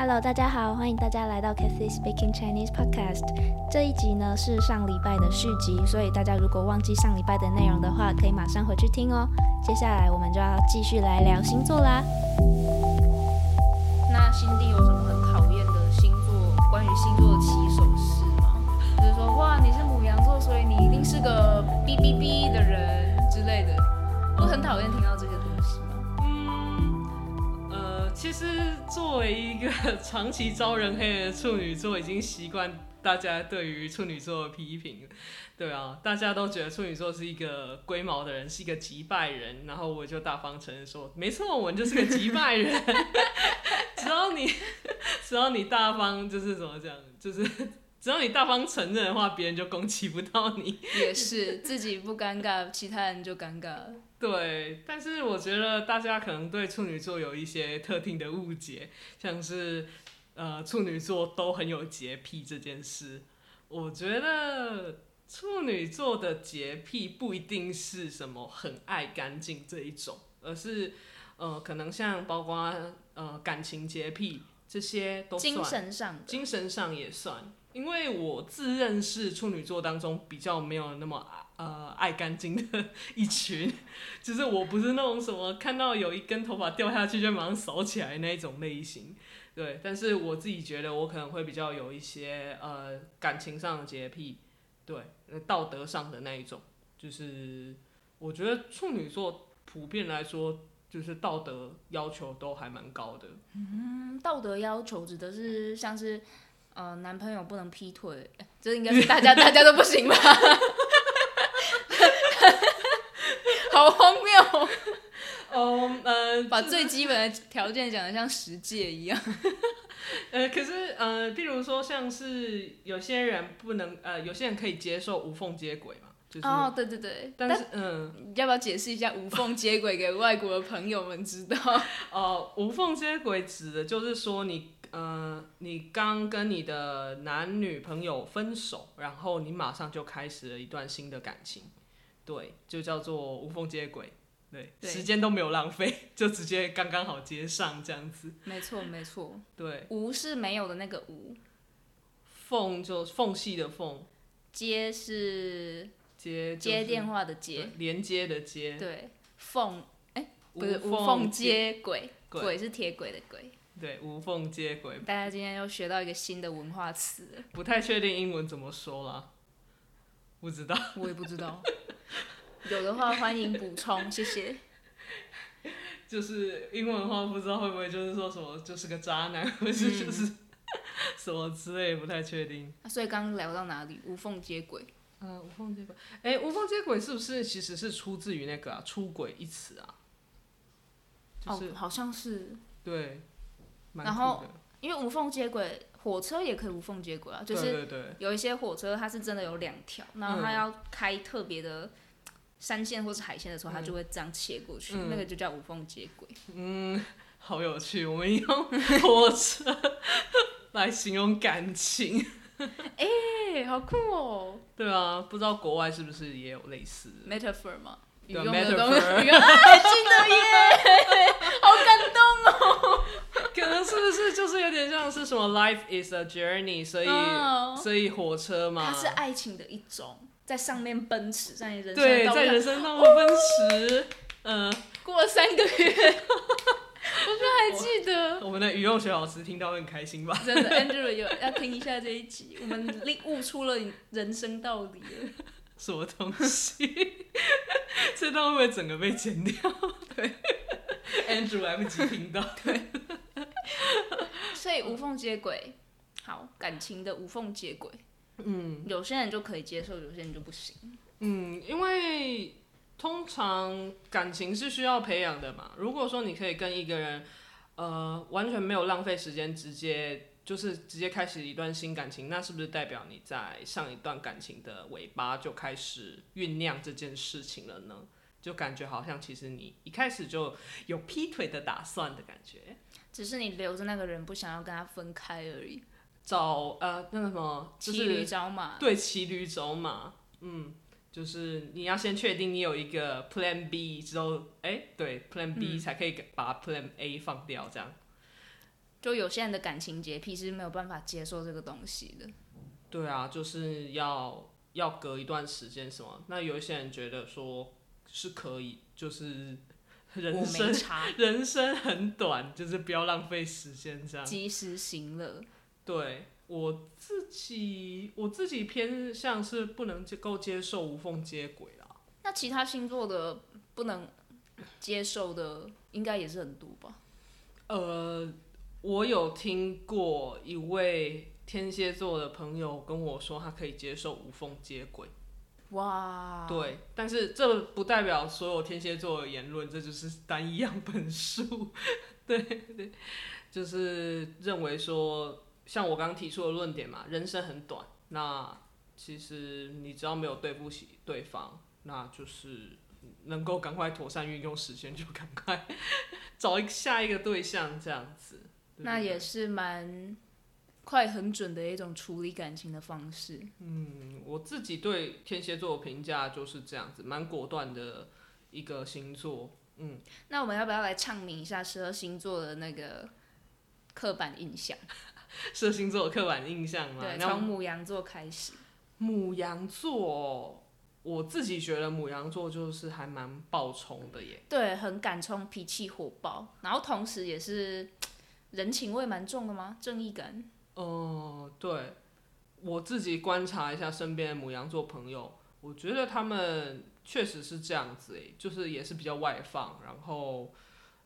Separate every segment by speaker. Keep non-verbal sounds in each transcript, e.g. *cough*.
Speaker 1: Hello，大家好，欢迎大家来到 Cathy Speaking Chinese Podcast。这一集呢是上礼拜的续集，所以大家如果忘记上礼拜的内容的话，可以马上回去听哦。接下来我们就要继续来聊星座啦。那辛蒂有什么很讨厌的星座？关于星座的起手式吗？就是说，哇，你是母羊座，所以你一定是个哔哔哔的人之类的。我很讨厌听到这？
Speaker 2: 其实作为一个长期招人黑的处女座，已经习惯大家对于处女座的批评。对啊，大家都觉得处女座是一个龟毛的人，是一个击败人，然后我就大方承认说，没错，我就是个击败人。只要你，只要你大方，就是怎么讲，就是只要你大方承认的话，别人就攻击不到你。
Speaker 1: 也是，自己不尴尬，其他人就尴尬了。
Speaker 2: 对，但是我觉得大家可能对处女座有一些特定的误解，像是呃处女座都很有洁癖这件事。我觉得处女座的洁癖不一定是什么很爱干净这一种，而是呃可能像包括呃感情洁癖这些都算，
Speaker 1: 精神上，
Speaker 2: 精神上也算。因为我自认是处女座当中比较没有那么呃爱干净的一群，就是我不是那种什么看到有一根头发掉下去就马上扫起来那一种类型，对。但是我自己觉得我可能会比较有一些呃感情上的洁癖，对，道德上的那一种，就是我觉得处女座普遍来说就是道德要求都还蛮高的。
Speaker 1: 嗯，道德要求指的是像是呃男朋友不能劈腿，这应该是大家大家都不行吧？*laughs* 好荒谬！*laughs*
Speaker 2: 哦，呃，
Speaker 1: 把最基本的条件讲的像十戒一样。*laughs*
Speaker 2: 呃，可是呃，譬如说像是有些人不能呃，有些人可以接受无缝接轨嘛，就是
Speaker 1: 哦，对对对，
Speaker 2: 但是嗯，
Speaker 1: 要不要解释一下无缝接轨给外国的朋友们知道？*laughs*
Speaker 2: 哦，无缝接轨指的就是说你呃，你刚跟你的男女朋友分手，然后你马上就开始了一段新的感情，对，就叫做无缝接轨。对，
Speaker 1: 对。
Speaker 2: 时间都没有浪费，*laughs* 就直接刚刚好接上这样子。
Speaker 1: 没错没错，
Speaker 2: 对，
Speaker 1: 无是没有的那个无，
Speaker 2: 缝就缝隙的缝，
Speaker 1: 接是
Speaker 2: 接
Speaker 1: 接电
Speaker 2: 话
Speaker 1: 话的接，
Speaker 2: 连接的接，
Speaker 1: 对，缝哎不是
Speaker 2: 无
Speaker 1: 无缝接轨，
Speaker 2: 轨
Speaker 1: 轨是铁轨的轨。
Speaker 2: 对，无缝接轨。
Speaker 1: 大家今天又学到一个新的文化词，
Speaker 2: 不太确定英文怎么说啦，不知道。
Speaker 1: 我也不知道，有的话欢迎补充，谢谢。*laughs*
Speaker 2: 就是英文的话，不知道会不会就是说什么就是个渣男，或是
Speaker 1: 嗯
Speaker 2: 就是、*laughs* 什么之类，不太确定。
Speaker 1: 啊所以刚刚聊到哪里？无缝接轨。
Speaker 2: 嗯、无缝接轨，哎、无缝接轨是不是其实是出自于那个啊出轨一词啊？就是、
Speaker 1: 哦，好像是，
Speaker 2: 对，蛮
Speaker 1: 然后因为无缝接轨，火车也可以无缝接轨啊，就是
Speaker 2: 对对。对，
Speaker 1: 有一些火车它是真的有两条，然后它要开特别的山线或是海线的时候，它就会这样切过去，
Speaker 2: 嗯。
Speaker 1: 那个就叫无缝接轨。
Speaker 2: 嗯，好有趣，我们用 *laughs* 火车 *laughs* 来形容感情，*laughs*
Speaker 1: 哎、好酷哦。
Speaker 2: 对啊，不知道国外是不是也有类似
Speaker 1: ？，metaphor 嘛，语
Speaker 2: 对啊
Speaker 1: 用的东西
Speaker 2: ，metaphor。
Speaker 1: 语用，哎，记得耶，*laughs* 好感动哦。
Speaker 2: 可能是不是就是有点像是什么 life is a journey，所以、
Speaker 1: 哦
Speaker 2: 所以火车嘛，
Speaker 1: 它是爱情的一种，在上面奔驰，在你人生的
Speaker 2: 对，在人生当中奔驰。嗯、
Speaker 1: 过了三个月，我就还记得。
Speaker 2: 我们的语用学老师听到会很开心吧？
Speaker 1: 真的，Andrew 有要听一下这一集，我们领悟出了人生道理了。
Speaker 2: 什么东西？这段会不会整个被剪掉？对，Andrew 来不及听到。对，
Speaker 1: 所以无缝接轨，好，感情的无缝接轨，
Speaker 2: 嗯
Speaker 1: 有些人就可以接受，有些人就不行。
Speaker 2: 嗯，因为通常感情是需要培养的嘛。如果说你可以跟一个人，呃，完全没有浪费时间，直接就是直接开始一段新感情，那是不是代表你在上一段感情的尾巴就开始酝酿这件事情了呢？就感觉好像其实你一开始就有劈腿的打算的感觉。
Speaker 1: 只是你留着那个人，不想要跟他分开而已。
Speaker 2: 找呃那个什么，就
Speaker 1: 骑驴
Speaker 2: 是
Speaker 1: 找马，
Speaker 2: 对骑驴找马，嗯，就是你要先确定你有一个 Plan B 之后，哎、对 Plan B 才可以把 Plan A 放掉，这样。
Speaker 1: 就有些人的感情洁癖是没有办法接受这个东西的。
Speaker 2: 对啊，就是要要隔一段时间什么。那有一些人觉得说是可以，就是人生，*laughs* 人生很短，就是不要浪费时间这样。
Speaker 1: 及时行乐。
Speaker 2: 对我自己，我自己偏向是不能够接受无缝接轨啦。
Speaker 1: 那其他星座的不能接受的，应该也是很多吧？
Speaker 2: 呃，我有听过一位天蝎座的朋友跟我说，他可以接受无缝接轨。
Speaker 1: 哇，
Speaker 2: 对，但是这不代表所有天蝎座的言论，这就是单一样本数。*laughs* 对对，就是认为说，像我刚刚提出的论点嘛，人生很短，那其实你只要没有对不起对方，那就是能够赶快妥善运用时间，就赶快 *laughs* 找一个下一个对象这样子。对不对
Speaker 1: 那也是蛮快很准的一种处理感情的方式。
Speaker 2: 嗯，我自己对天蝎座的评价就是这样子，蛮果断的一个星座。嗯，
Speaker 1: 那我们要不要来唱明一下十二星座的那个刻板印象？*laughs*
Speaker 2: 射星座刻板印象吗。
Speaker 1: 对，从母羊座开始。
Speaker 2: 母羊座，我自己觉得母羊座就是还蛮暴冲的耶。
Speaker 1: 对，很敢冲，脾气火爆，然后同时也是人情味蛮重的吗？正义感。
Speaker 2: 哦、对，我自己观察一下身边的母羊座朋友，我觉得他们确实是这样子诶，就是也是比较外放，然后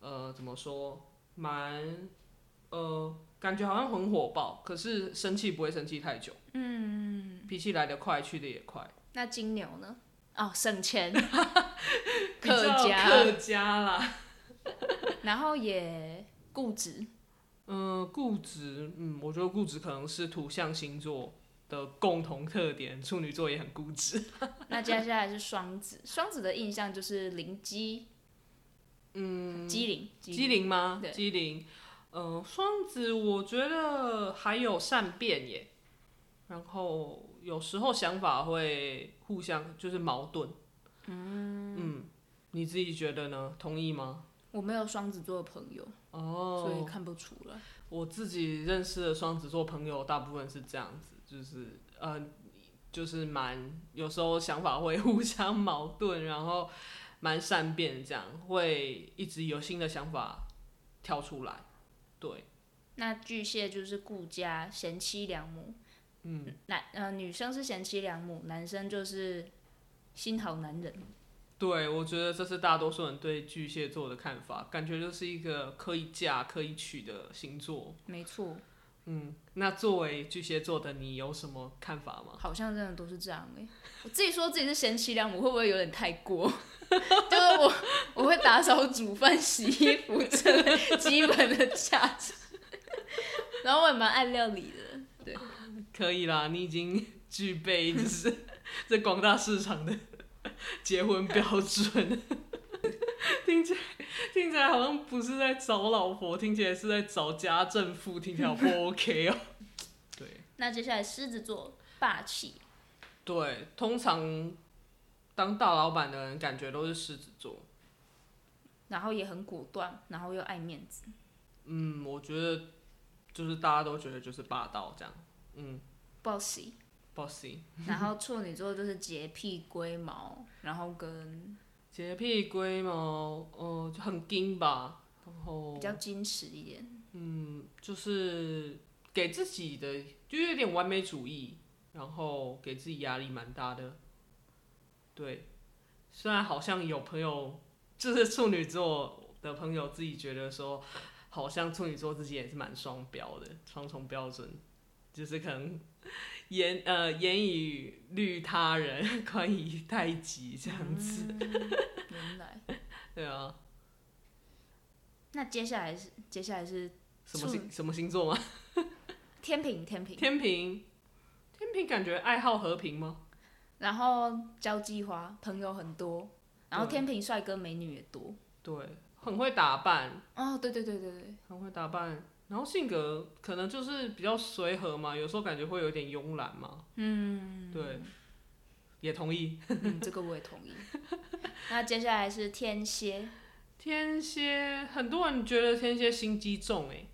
Speaker 2: 呃怎么说，蛮呃感觉好像很火爆，可是生气不会生气太久，
Speaker 1: 嗯，
Speaker 2: 脾气来得快，去得也快，
Speaker 1: 那金牛呢？哦，省钱，*laughs* 客家，
Speaker 2: 客家啦。*laughs*
Speaker 1: 然后也固执。
Speaker 2: 嗯，固执，嗯，我觉得固执可能是土象星座的共同特点，处女座也很固执。*laughs*
Speaker 1: 那接下来是双子，双子的印象就是灵机，嗯，机灵，
Speaker 2: 机灵吗？
Speaker 1: 对
Speaker 2: 机灵。嗯、双子我觉得还有善变耶，然后有时候想法会互相就是矛盾。嗯你自己觉得呢？同意吗？
Speaker 1: 我没有双子座的朋友，
Speaker 2: 哦，
Speaker 1: 所以看不出来。
Speaker 2: 我自己认识的双子座朋友，大部分是这样子，就是呃，就是蛮有时候想法会 *laughs* 互相矛盾，然后蛮善变，这样会一直有新的想法跳出来。对，
Speaker 1: 那巨蟹就是顾家、贤妻良母，
Speaker 2: 嗯，
Speaker 1: 男呃女生是贤妻良母，男生就是心好男人。
Speaker 2: 对，我觉得这是大多数人对巨蟹座的看法，感觉就是一个可以嫁、可以娶的星座。
Speaker 1: 没错，
Speaker 2: 嗯，那作为巨蟹座的你有什么看法吗？
Speaker 1: 好像真的都是这样哎、我自己说自己是贤妻良母，会不会有点太过？*laughs* 就是我我会打扫、煮饭、*laughs* 洗衣服这类基本的价值，然后我也蛮爱料理的。对，
Speaker 2: 可以啦，你已经具备就是这广大市场的结婚标准。*laughs* 听起来 *laughs* 听起来好像不是在找老婆，听起来是在找家政妇，听起来不 *laughs* OK 哦。对
Speaker 1: 那接下来狮子座霸气，
Speaker 2: 对，通常当大老板的人感觉都是狮子座。
Speaker 1: 然后也很果断，然后又爱面子。
Speaker 2: 嗯，我觉得就是大家都觉得就是霸道这样。嗯 bossy，，bossy。*laughs*
Speaker 1: 然后处女座就是洁癖、龟毛，然后跟
Speaker 2: 洁癖龟毛，呃，就很精吧，然后
Speaker 1: 比较矜持一点。
Speaker 2: 嗯，就是给自己的就有点完美主义，然后给自己压力蛮大的。对，虽然好像有朋友就是处女座的朋友自己觉得说，好像处女座自己也是蛮双标的，双重标准，就是可能严呃严以律他人，*laughs* 宽以待己这样子。
Speaker 1: 原来，*laughs*
Speaker 2: 对啊，
Speaker 1: 那接下来是接下来是
Speaker 2: 什么星什么星座吗？*laughs*
Speaker 1: 天平，天平，
Speaker 2: 天平，天平感觉爱好和平吗？
Speaker 1: 然后交际花，朋友很多，然后天平帅哥美女也多。
Speaker 2: 对，很会打扮，
Speaker 1: 哦，对对对对对，
Speaker 2: 很会打扮，然后性格可能就是比较随和嘛，有时候感觉会有点慵懒嘛。嗯，对，也同意。
Speaker 1: 嗯，这个我也同意。*laughs* 那接下来是天蝎，*laughs*
Speaker 2: 天蝎，很多人觉得天蝎心机重哎、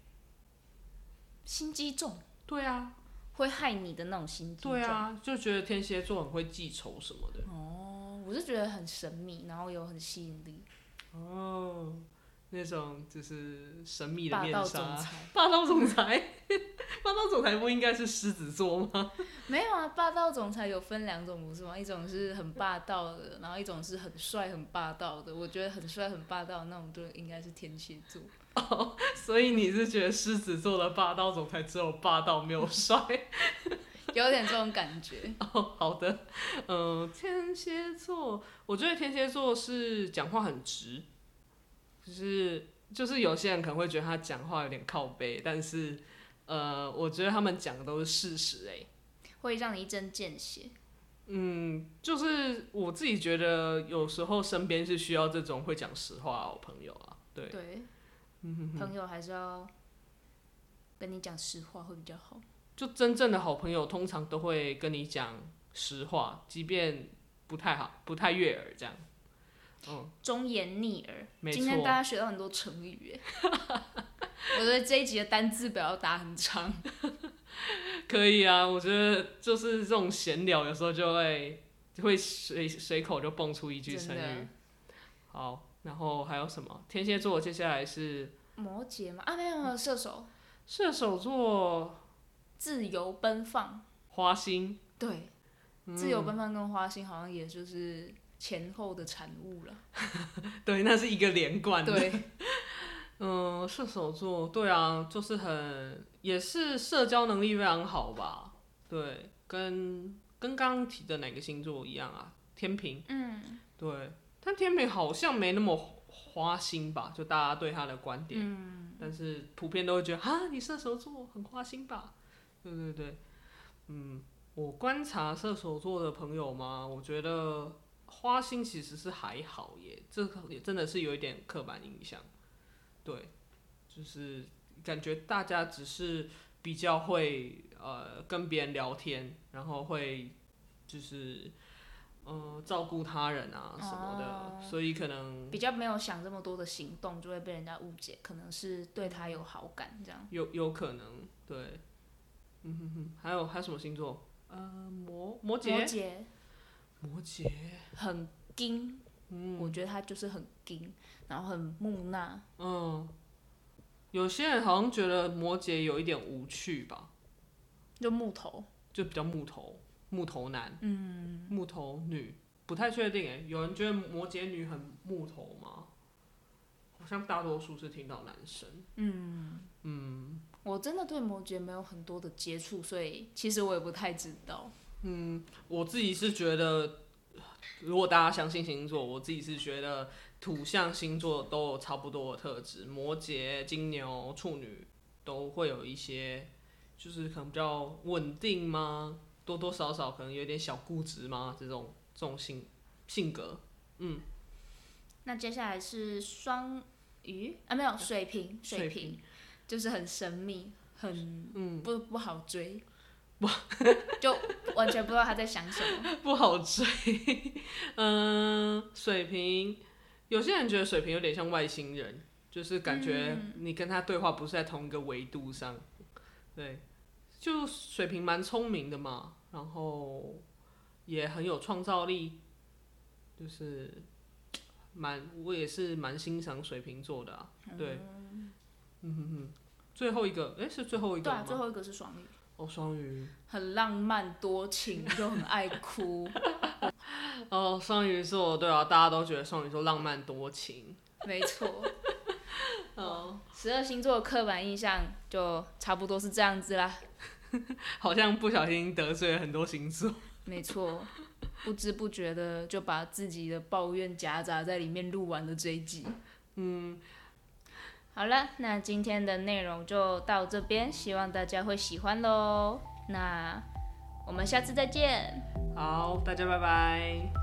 Speaker 1: 心机重，
Speaker 2: 对啊，
Speaker 1: 会害你的那种心机重。
Speaker 2: 对啊，就觉得天蝎座很会记仇什么的。
Speaker 1: 哦，我是觉得很神秘，然后有很吸引力，
Speaker 2: 哦，那种就是神秘的
Speaker 1: 霸道
Speaker 2: 面纱。
Speaker 1: 总裁。
Speaker 2: 霸道总裁，*laughs* 霸道总裁不应该是狮子座吗？
Speaker 1: 没有啊，霸道总裁有分两种，不是吗？一种是很霸道的，然后一种是很帅很霸道的。我觉得很帅很霸道的那种就应该是天蝎座。*laughs*
Speaker 2: 哦所以你是觉得狮子座的霸道总裁只有霸道没有帅？
Speaker 1: 有点这种感觉。*laughs*
Speaker 2: 哦，好的，嗯、天蝎座，我觉得天蝎座是讲话很直，就是就是有些人可能会觉得他讲话有点靠背，但是呃，我觉得他们讲的都是事实、欸，
Speaker 1: 会让你一针见血。
Speaker 2: 嗯，就是我自己觉得有时候身边是需要这种会讲实话的好朋友啊，对，
Speaker 1: 对，*laughs* 朋友还是要跟你讲实话会比较好。
Speaker 2: 就真正的好朋友通常都会跟你讲实话，即便不太好、不太悦耳这样。嗯，
Speaker 1: 忠言逆耳。今天大家学到很多成语耶。*laughs* 我觉得这一集的单字表要打很长。*laughs*
Speaker 2: 可以啊，我觉得就是这种闲聊，有时候就会就会随随口就蹦出一句成语。好，然后还有什么？天蝎座接下来是
Speaker 1: 摩羯吗？啊，没有没有，射手，
Speaker 2: 射手座，
Speaker 1: 自由奔放。
Speaker 2: 花心。
Speaker 1: 对，自由奔放跟花心好像也就是前后的产物了。*laughs*
Speaker 2: 对，那是一个连贯的。
Speaker 1: 对，*laughs*
Speaker 2: 嗯，射手座，对啊，就是很也是社交能力非常好吧？对，跟跟刚刚提的哪个星座一样啊？天平。
Speaker 1: 嗯
Speaker 2: 对，但天平好像没那么花心吧？就大家对他的观点，
Speaker 1: 嗯，
Speaker 2: 但是普遍都会觉得啊，你射手座很花心吧？对对对，嗯，我观察射手座的朋友嘛，我觉得花心其实是还好耶，这个也真的是有一点刻板印象。对，就是感觉大家只是比较会呃跟别人聊天，然后会就是嗯、呃照顾他人啊什么的，
Speaker 1: 哦
Speaker 2: 所以可能
Speaker 1: 比较没有想这么多的行动，就会被人家误解，可能是对他有好感这样。
Speaker 2: 有有可能对，嗯哼哼，还有还有什么星座？呃，摩摩
Speaker 1: 摩，
Speaker 2: 羯摩羯，
Speaker 1: 很硬，
Speaker 2: 嗯。
Speaker 1: 我觉得他就是很硬，然后很木讷，
Speaker 2: 嗯，有些人好像觉得摩羯有一点无趣吧，
Speaker 1: 就木头。
Speaker 2: 就比较木头，木头男，嗯，木头女，不太确定诶。有人觉得摩羯女很木头吗？好像大多数是听到男生，嗯。嗯。
Speaker 1: 我真的对摩羯没有很多的接触，所以其实我也不太知道。
Speaker 2: 我自己是觉得，如果大家相信星座，我自己是觉得土象星座都有差不多的特质，摩羯、金牛、处女都会有一些，就是可能比较稳定吗？多多少少可能有点小固执吗？这种这种性性格，嗯。
Speaker 1: 那接下来是双鱼？啊，没有水瓶，水
Speaker 2: 水
Speaker 1: 瓶。就是很神秘，很
Speaker 2: 嗯，
Speaker 1: 不不好追，*laughs* 就完全不知道他在想什么。*laughs*
Speaker 2: 不好追。嗯、水瓶，有些人觉得水瓶有点像外星人，就是感觉你跟他对话不是在同一个维度上。对，就水瓶蛮聪明的嘛，然后也很有创造力，就是蛮我也是蛮欣赏水瓶座的啊。对，嗯哼哼。最后一个，诶，是最后一
Speaker 1: 对啊，
Speaker 2: 个吗？
Speaker 1: 最后一个是双鱼，
Speaker 2: 哦，双鱼。
Speaker 1: 很浪漫多情，就很爱哭。*laughs*
Speaker 2: 哦，双鱼座，对啊，大家都觉得双鱼座浪漫多情。
Speaker 1: 没错，*laughs*
Speaker 2: 哦，
Speaker 1: 十二星座的刻板印象就差不多是这样子啦。*laughs*
Speaker 2: 好像不小心得罪了很多星座。
Speaker 1: 没错，不知不觉的就把自己的抱怨夹杂在里面录完了这一集。嗯，好了，那今天的内容就到这边，希望大家会喜欢喽。那我们下次再见。
Speaker 2: 好，大家拜拜。